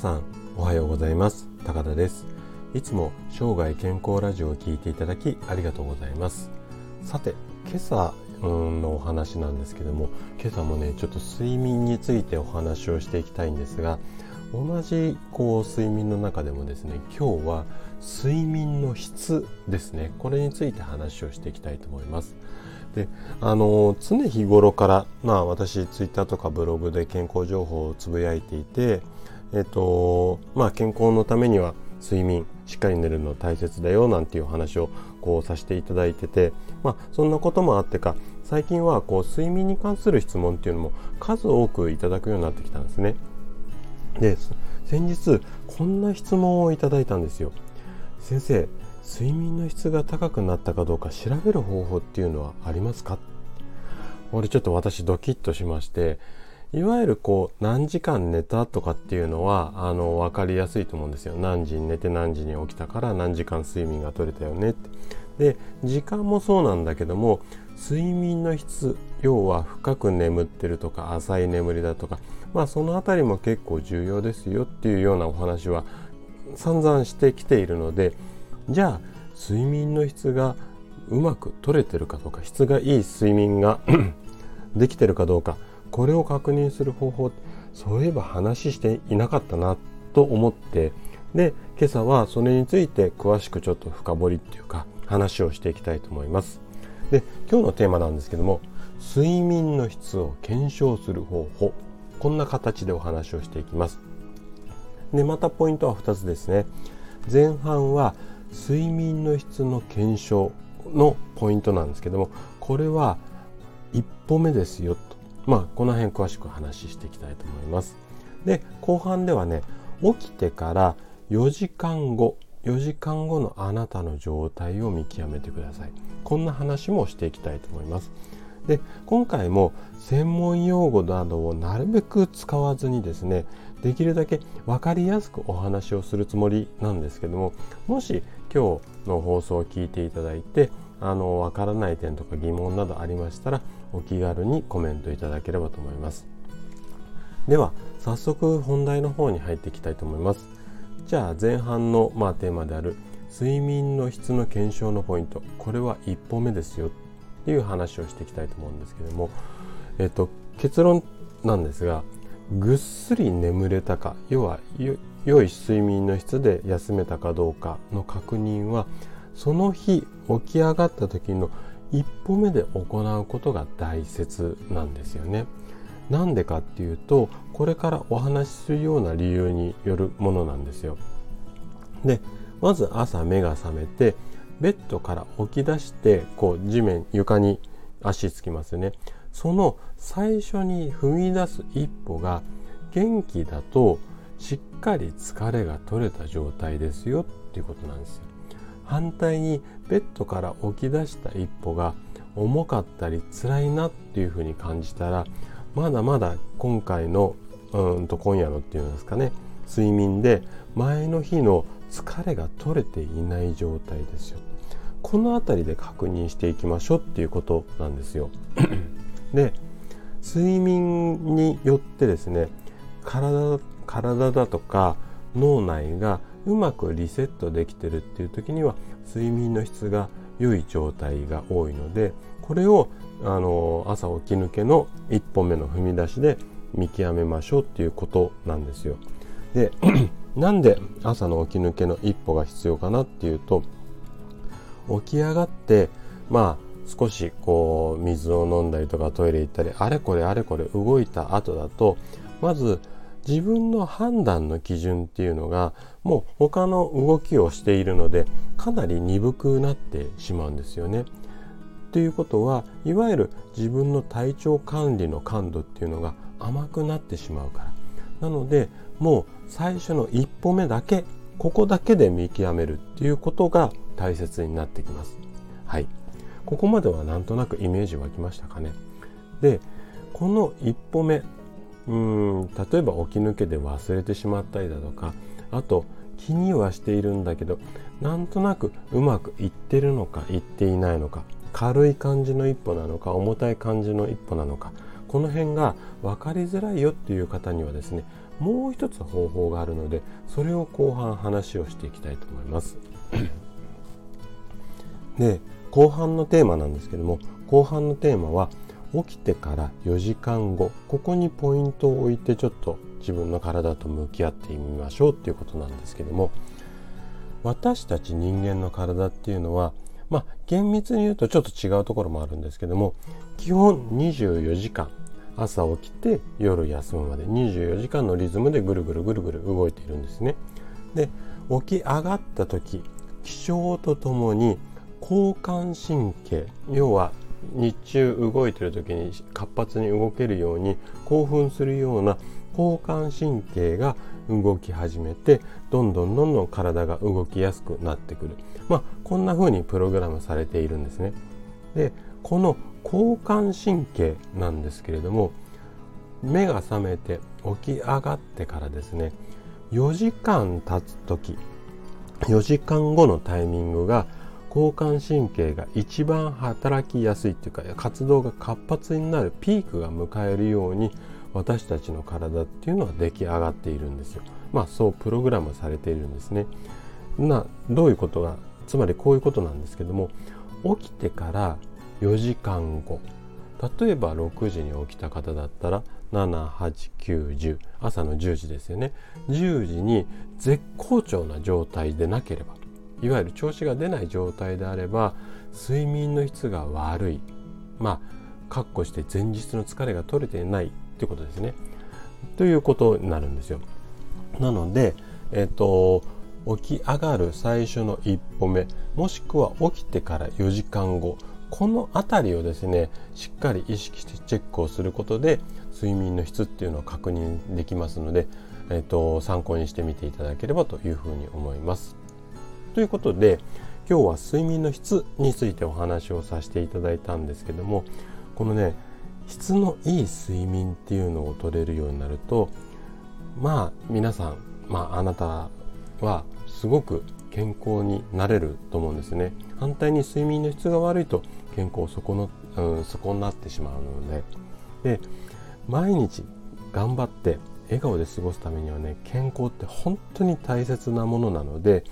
さんおはようございます。高田です。いつも生涯健康ラジオを聞いていただきありがとうございます。さて今朝のお話なんですけども今朝もねちょっと睡眠についてお話をしていきたいんですが同じこう睡眠の中でもですね今日は睡眠の質ですね。これについて話をしていきたいと思います。であの常日頃からまあ私ツイッターとかブログで健康情報をつぶやいていてえっとまあ健康のためには睡眠しっかり寝るの大切だよなんていう話をこうさせていただいててまあそんなこともあってか最近はこう睡眠に関する質問っていうのも数多くいただくようになってきたんですね。で先日こんな質問をいただいたんですよ。先生睡眠の質が高くなったかどうか調べる方法っていうのはありますか？俺ちょっと私ドキッとしましていわゆるこう何時間寝たとかっていうのはあの分かりやすいと思うんですよ。何時に寝て何時に起きたから何時間睡眠が取れたよねって。で時間もそうなんだけども睡眠の質要は深く眠ってるとか浅い眠りだとかまあその辺りも結構重要ですよっていうようなお話は散々してきているのでじゃあ睡眠の質がうまく取れてるかどうか質がいい睡眠が できてるかどうかこれを確認する方法そういえば話していなかったなと思ってで今朝はそれについて詳しくちょっと深掘りっていうか話をしていきたいと思います。で今日のテーマなんですけども睡眠の質を検証する方法。こんな形でお話をしていきます。でまたポイントは2つですね。前半は睡眠の質の検証のポイントなんですけどもこれは一歩目ですよと。まあこの辺詳しく話していきたいと思います。で後半ではね起きてから4時間後4時間後のあなたの状態を見極めてください。こんな話もしていきたいと思います。で今回も専門用語などをなるべく使わずにですねできるだけ分かりやすくお話をするつもりなんですけどももし今日の放送を聞いていただいてあの分からない点とか疑問などありましたらお気軽にコメントいただければと思います。では早速本題の方に入っていきたいと思います。じゃあ前半の、まあ、テーマである睡眠の質の検証のポイント。これは一歩目ですよ。っていう話をしていきたいと思うんですけども、えっと、結論なんですがぐっすり眠れたか。要は良い睡眠の質で休めたかどうかの確認はその日起き上がった時の一歩目で行うことが大切なんですよね。なんでかっていうとこれからお話しするような理由によるものなんですよ。でまず朝目が覚めてベッドから起き出してこう地面床に足つきますよね。その最初に踏み出す一歩が元気だとしっかり疲れが取れた状態ですよっていうことなんですよ。反対にベッドから起き出した一歩が重かったり辛いなっていうふうに感じたらまだまだ今回のうんと今夜のっていうんですかね睡眠で前の日の疲れが取れていない状態ですよ。この辺りで確認していきましょうっていうことなんですよ。で睡眠によってですね体体だとか脳内がうまくリセットできてるっていう時には睡眠の質が良い状態が多いのでこれをあの朝起き抜けの一歩目の踏み出しで見極めましょうっていうことなんですよ。で なんで朝の起き抜けの一歩が必要かなっていうと起き上がってまあ少しこう水を飲んだりとかトイレ行ったりあれこれあれこれ動いた後だとまず自分の判断の基準っていうのがもう他の動きをしているのでかなり鈍くなってしまうんですよね。ということはいわゆる自分の体調管理の感度っていうのが甘くなってしまうから。なのでもう最初の一歩目だけここだけで見極めるっていうことが大切になってきます。はい。ここまではなんとなくイメージ湧きましたかね。で、この一歩目、うん例えば起き抜けで忘れてしまったりだとかあと気にはしているんだけどなんとなくうまくいってるのかいっていないのか軽い感じの一歩なのか重たい感じの一歩なのかこの辺が分かりづらいよっていう方にはですねもう一つ方法があるのでそれを後半話をしていきたいと思います。で後半のテーマなんですけども後半のテーマは起きてから4時間後ここにポイントを置いてちょっと自分の体と向き合ってみましょうっていうことなんですけども私たち人間の体っていうのはまあ厳密に言うとちょっと違うところもあるんですけども基本24時間朝起きて夜休むまで24時間のリズムでぐるぐるぐるぐる動いているんですね。で起き上がった時起床とともに交感神経要は日中動いてる時に活発に動けるように興奮するような交感神経が動き始めてどんどんどんどん体が動きやすくなってくる。まあこんな風にプログラムされているんですね。でこの交感神経なんですけれども目が覚めて起き上がってからですね4時間経つ時4時間後のタイミングが交感神経が一番働きやすいっていうか活動が活発になるピークが迎えるように私たちの体っていうのは出来上がっているんですよ。まあそうプログラムされているんですね。などういうことがつまりこういうことなんですけども起きてから4時間後例えば6時に起きた方だったら78910朝の10時ですよね10時に絶好調な状態でなければいわゆる調子が出ない状態であれば睡眠の質が悪い。まあかっこして前日の疲れが取れていないってことですね。ということになるんですよ。なのでえっ、と起き上がる最初の一歩目もしくは起きてから4時間後この辺りをですねしっかり意識してチェックをすることで睡眠の質っていうのを確認できますので、えーと、参考にしてみていただければというふうに思います。ということで今日は睡眠の質についてお話をさせていただいたんですけどもこのね質のいい睡眠っていうのを取れるようになるとまあ皆さん、まあ、あなたはすごく健康になれると思うんですね。反対に睡眠の質が悪いと健康を損の、うん、損なってしまうので。で毎日頑張って笑顔で過ごすためにはね健康って本当に大切なものなので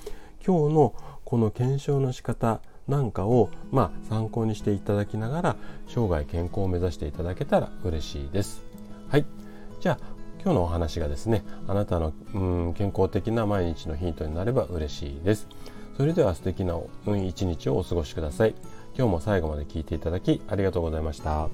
今日のこの検証の仕方なんかをまあ参考にしていただきながら生涯健康を目指していただけたら嬉しいです。はい。じゃあ今日のお話がですねあなたのうん健康的な毎日のヒントになれば嬉しいです。それでは素敵な一日をお過ごしください。今日も最後まで聞いていただきありがとうございました。